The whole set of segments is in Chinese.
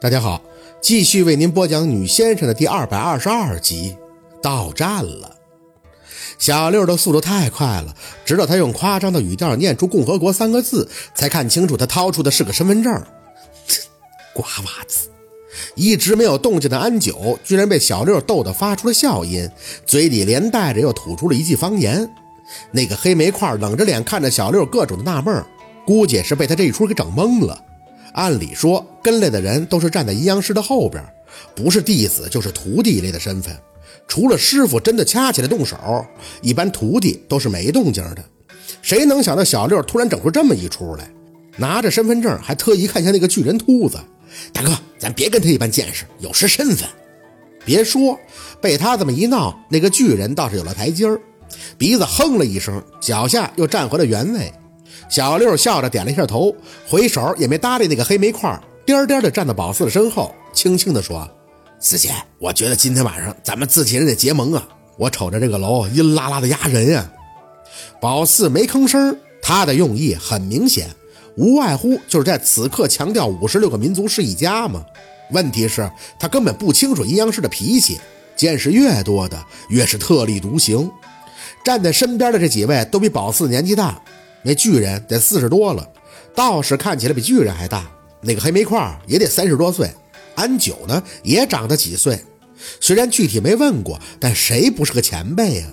大家好，继续为您播讲《女先生》的第二百二十二集。到站了，小六的速度太快了，直到他用夸张的语调念出“共和国”三个字，才看清楚他掏出的是个身份证。瓜娃子，一直没有动静的安九，居然被小六逗得发出了笑音，嘴里连带着又吐出了一句方言。那个黑煤块冷着脸看着小六，各种的纳闷，估计是被他这一出给整懵了。按理说，跟来的人都是站在阴阳师的后边，不是弟子就是徒弟一类的身份。除了师傅真的掐起来动手，一般徒弟都是没动静的。谁能想到小六突然整出这么一出来？拿着身份证，还特意看向那个巨人秃子。大哥，咱别跟他一般见识，有失身份。别说，被他这么一闹，那个巨人倒是有了台阶儿，鼻子哼了一声，脚下又站回了原位。小六笑着点了一下头，回手也没搭理那个黑煤块，颠颠的站到宝四的身后，轻轻的说：“四姐，我觉得今天晚上咱们自己人得结盟啊！我瞅着这个楼阴拉拉的压人呀。”宝四没吭声，他的用意很明显，无外乎就是在此刻强调五十六个民族是一家嘛。问题是，他根本不清楚阴阳师的脾气，见识越多的越是特立独行。站在身边的这几位都比宝四年纪大。那巨人得四十多了，道士看起来比巨人还大。那个黑煤块也得三十多岁，安九呢也长得几岁。虽然具体没问过，但谁不是个前辈啊？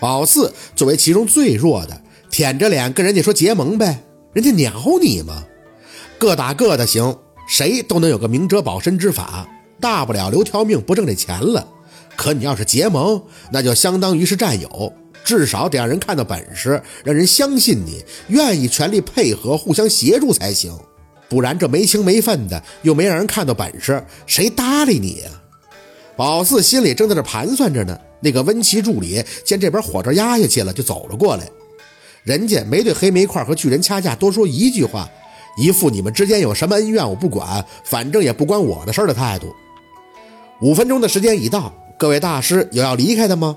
宝四作为其中最弱的，舔着脸跟人家说结盟呗，人家鸟你吗？各打各的行，谁都能有个明哲保身之法，大不了留条命不挣这钱了。可你要是结盟，那就相当于是战友。至少得让人看到本事，让人相信你愿意全力配合、互相协助才行，不然这没情没分的，又没让人看到本事，谁搭理你呀？宝四心里正在这盘算着呢，那个温琪助理见这边火着压下去了，就走了过来。人家没对黑煤块和巨人掐架多说一句话，一副你们之间有什么恩怨我不管，反正也不关我的事的态度。五分钟的时间已到，各位大师有要离开的吗？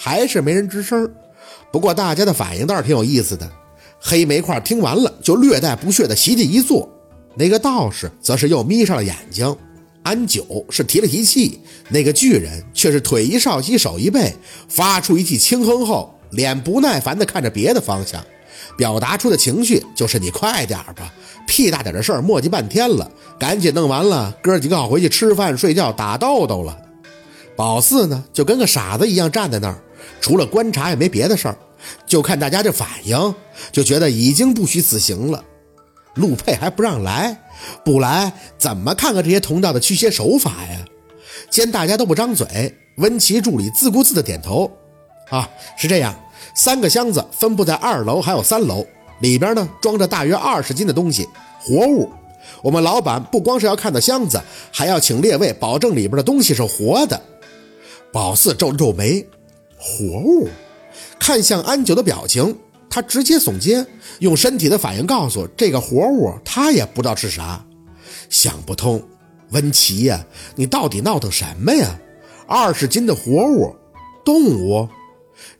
还是没人吱声，不过大家的反应倒是挺有意思的。黑煤块听完了，就略带不屑的席地一坐。那个道士则是又眯上了眼睛。安九是提了提气，那个巨人却是腿一少，膝手一背，发出一记轻哼后，脸不耐烦的看着别的方向，表达出的情绪就是：“你快点吧，屁大点的事儿磨叽半天了，赶紧弄完了，哥几个好回去吃饭、睡觉、打豆豆了。”宝四呢，就跟个傻子一样站在那儿。除了观察也没别的事儿，就看大家这反应，就觉得已经不虚此行了。陆佩还不让来，不来怎么看看这些同道的驱邪手法呀？见大家都不张嘴，温琪助理自顾自的点头。啊，是这样，三个箱子分布在二楼还有三楼，里边呢装着大约二十斤的东西，活物。我们老板不光是要看到箱子，还要请列位保证里边的东西是活的。宝四皱了皱眉。活物，看向安九的表情，他直接耸肩，用身体的反应告诉这个活物，他也不知道是啥，想不通。温琪呀，你到底闹腾什么呀？二十斤的活物，动物。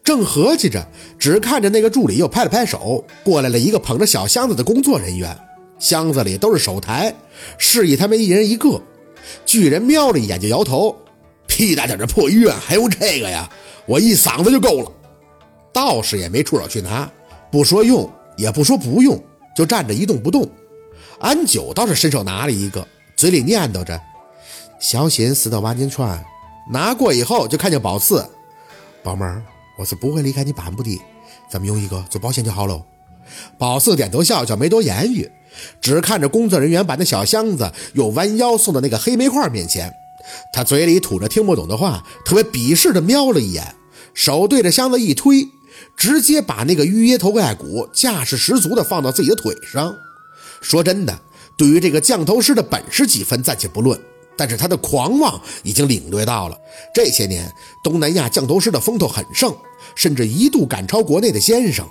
正合计着，只看着那个助理又拍了拍手，过来了一个捧着小箱子的工作人员，箱子里都是手台，示意他们一人一个。巨人瞄了一眼就摇头，屁大点的破医院还用这个呀？我一嗓子就够了，道士也没出手去拿，不说用，也不说不用，就站着一动不动。安九倒是伸手拿了一个，嘴里念叨着：“小心死到挖金川。”拿过以后，就看见宝四，宝妹儿，我是不会离开你半步的，咱们用一个做保险就好喽。宝四点头笑笑，没多言语，只看着工作人员把那小箱子又弯腰送到那个黑煤块面前，他嘴里吐着听不懂的话，特别鄙视的瞄了一眼。手对着箱子一推，直接把那个预约头盖骨架势十足的放到自己的腿上。说真的，对于这个降头师的本事几分暂且不论，但是他的狂妄已经领略到了。这些年，东南亚降头师的风头很盛，甚至一度赶超国内的先生。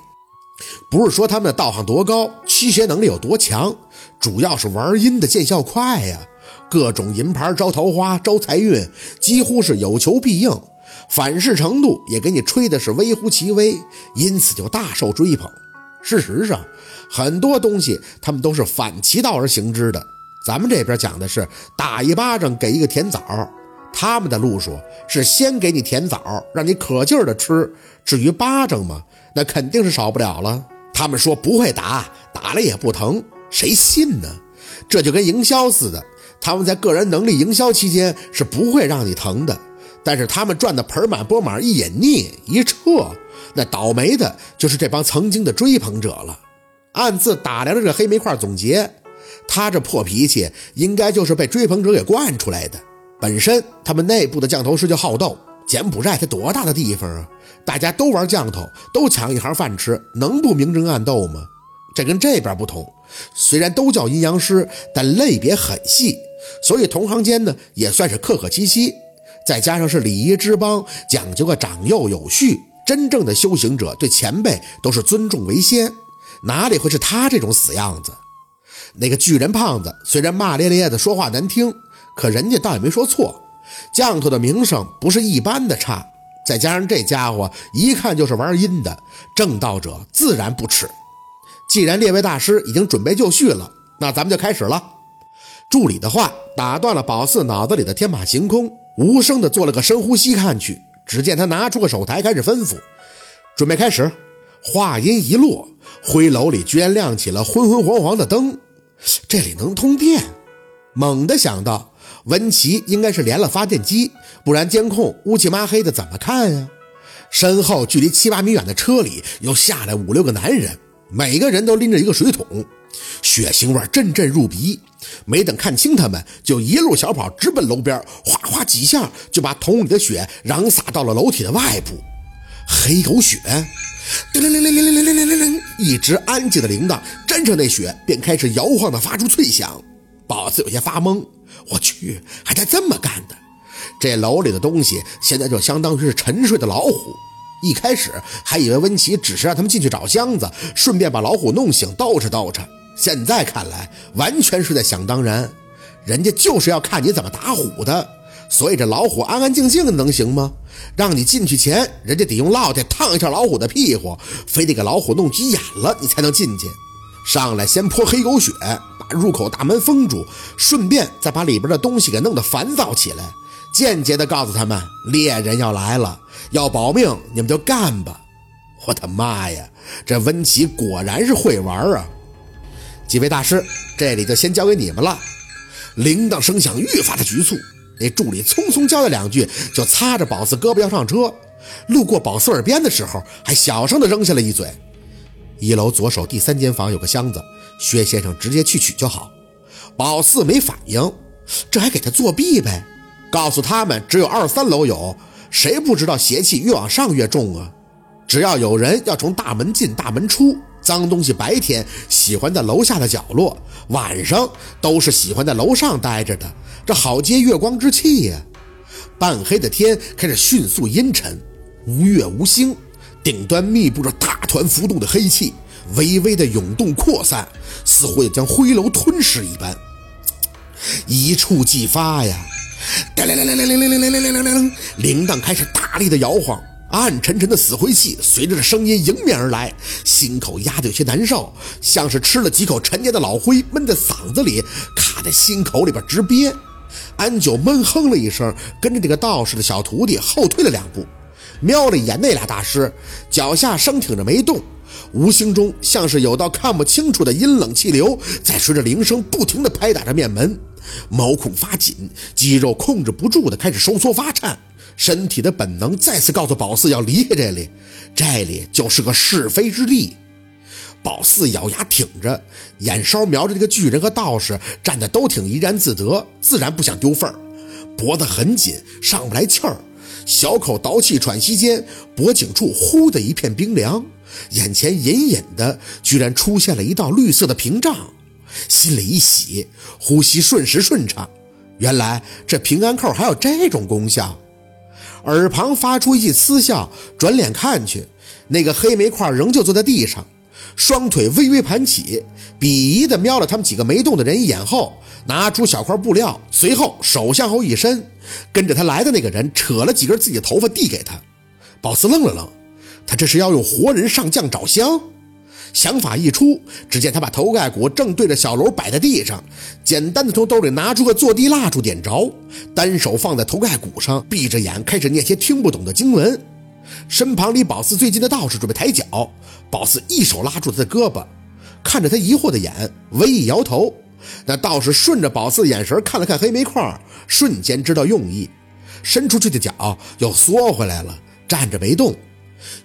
不是说他们的道行多高，驱邪能力有多强，主要是玩阴的见效快呀。各种银牌招桃花、招财运，几乎是有求必应。反噬程度也给你吹的是微乎其微，因此就大受追捧。事实上，很多东西他们都是反其道而行之的。咱们这边讲的是打一巴掌给一个甜枣，他们的路数是先给你甜枣，让你可劲儿的吃。至于巴掌嘛，那肯定是少不了了。他们说不会打，打了也不疼，谁信呢？这就跟营销似的，他们在个人能力营销期间是不会让你疼的，但是他们赚的盆满钵满，一饮腻一撤，那倒霉的就是这帮曾经的追捧者了。暗自打量着这黑煤块，总结。他这破脾气，应该就是被追捧者给惯出来的。本身他们内部的降头师就好斗，柬埔寨才多大的地方啊？大家都玩降头，都抢一行饭吃，能不明争暗斗吗？这跟这边不同，虽然都叫阴阳师，但类别很细，所以同行间呢也算是客客气气。再加上是礼仪之邦，讲究个长幼有序，真正的修行者对前辈都是尊重为先，哪里会是他这种死样子？那个巨人胖子虽然骂咧咧的说话难听，可人家倒也没说错。降头的名声不是一般的差，再加上这家伙一看就是玩阴的，正道者自然不耻。既然列位大师已经准备就绪了，那咱们就开始了。助理的话打断了宝四脑子里的天马行空，无声的做了个深呼吸，看去，只见他拿出个手台，开始吩咐：“准备开始。”话音一落，灰楼里居然亮起了昏昏黄黄的灯。这里能通电，猛地想到文琪应该是连了发电机，不然监控乌漆麻黑的怎么看呀？身后距离七八米远的车里又下来五六个男人，每个人都拎着一个水桶，血腥味阵阵入鼻。没等看清他们，就一路小跑直奔楼边，哗哗几下就把桶里的血嚷洒到了楼体的外部。黑狗血。叮铃铃铃铃铃铃铃铃铃铃，一直安静的铃铛沾上那血，便开始摇晃的发出脆响。宝子有些发懵，我去，还带这么干的？这楼里的东西现在就相当于是沉睡的老虎。一开始还以为温琪只是让他们进去找箱子，顺便把老虎弄醒，逗饬逗饬。现在看来，完全是在想当然。人家就是要看你怎么打虎的。所以这老虎安安静静的能行吗？让你进去前，人家得用烙铁烫一下老虎的屁股，非得给老虎弄急眼了，你才能进去。上来先泼黑狗血，把入口大门封住，顺便再把里边的东西给弄得烦躁起来，间接的告诉他们猎人要来了，要保命，你们就干吧。我的妈呀，这温琪果然是会玩啊！几位大师，这里就先交给你们了。铃铛声响愈发的局促。那助理匆匆交代两句，就擦着宝四胳膊要上车。路过宝四耳边的时候，还小声的扔下了一嘴：“一楼左手第三间房有个箱子，薛先生直接去取就好。”宝四没反应，这还给他作弊呗？告诉他们只有二三楼有，谁不知道邪气越往上越重啊？只要有人要从大门进大门出，脏东西白天喜欢在楼下的角落，晚上都是喜欢在楼上待着的。这好接月光之气呀！半黑的天开始迅速阴沉，无月无星，顶端密布着大团浮动的黑气，微微的涌动扩散，似乎要将灰楼吞噬一般。一触即发呀！叮铃铃铃铃铃铃铃铃铃铃铃，铃铛开始大力的摇晃，暗沉沉的死灰气随着这声音迎面而来，心口压得有些难受，像是吃了几口陈年的老灰，闷在嗓子里，卡在心口里边直憋。安九闷哼了一声，跟着这个道士的小徒弟后退了两步，瞄了一眼那俩大师，脚下生挺着没动，无形中像是有道看不清楚的阴冷气流在随着铃声不停地拍打着面门，毛孔发紧，肌肉控制不住的开始收缩发颤，身体的本能再次告诉宝四要离开这里，这里就是个是非之地。宝四咬牙挺着，眼梢瞄着这个巨人和道士，站的都挺怡然自得，自然不想丢份儿。脖子很紧，上不来气儿，小口倒气喘息间，脖颈处忽的一片冰凉，眼前隐隐的居然出现了一道绿色的屏障，心里一喜，呼吸瞬时顺畅。原来这平安扣还有这种功效。耳旁发出一记嗤笑，转脸看去，那个黑煤块仍旧坐在地上。双腿微微盘起，鄙夷地瞄了他们几个没动的人一眼后，拿出小块布料，随后手向后一伸，跟着他来的那个人扯了几根自己的头发递给他。宝四愣了愣，他这是要用活人上将找香？想法一出，只见他把头盖骨正对着小楼摆在地上，简单的从兜里拿出个坐地蜡烛点着，单手放在头盖骨上，闭着眼开始念些听不懂的经文。身旁离宝四最近的道士准备抬脚，宝四一手拉住他的胳膊，看着他疑惑的眼，微一摇头。那道士顺着宝四的眼神看了看黑煤矿，瞬间知道用意，伸出去的脚又缩回来了，站着没动。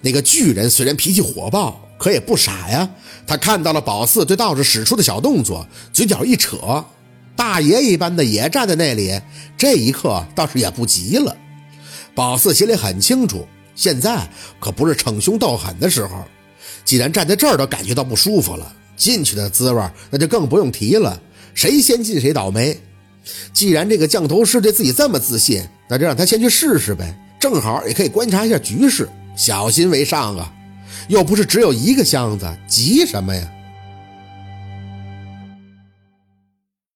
那个巨人虽然脾气火爆，可也不傻呀。他看到了宝四对道士使出的小动作，嘴角一扯，大爷一般的也站在那里。这一刻倒是也不急了。宝四心里很清楚，现在可不是逞凶斗狠的时候。既然站在这儿都感觉到不舒服了，进去的滋味那就更不用提了。谁先进谁倒霉。既然这个降头师对自己这么自信，那就让他先去试试呗，正好也可以观察一下局势。小心为上啊！又不是只有一个箱子，急什么呀？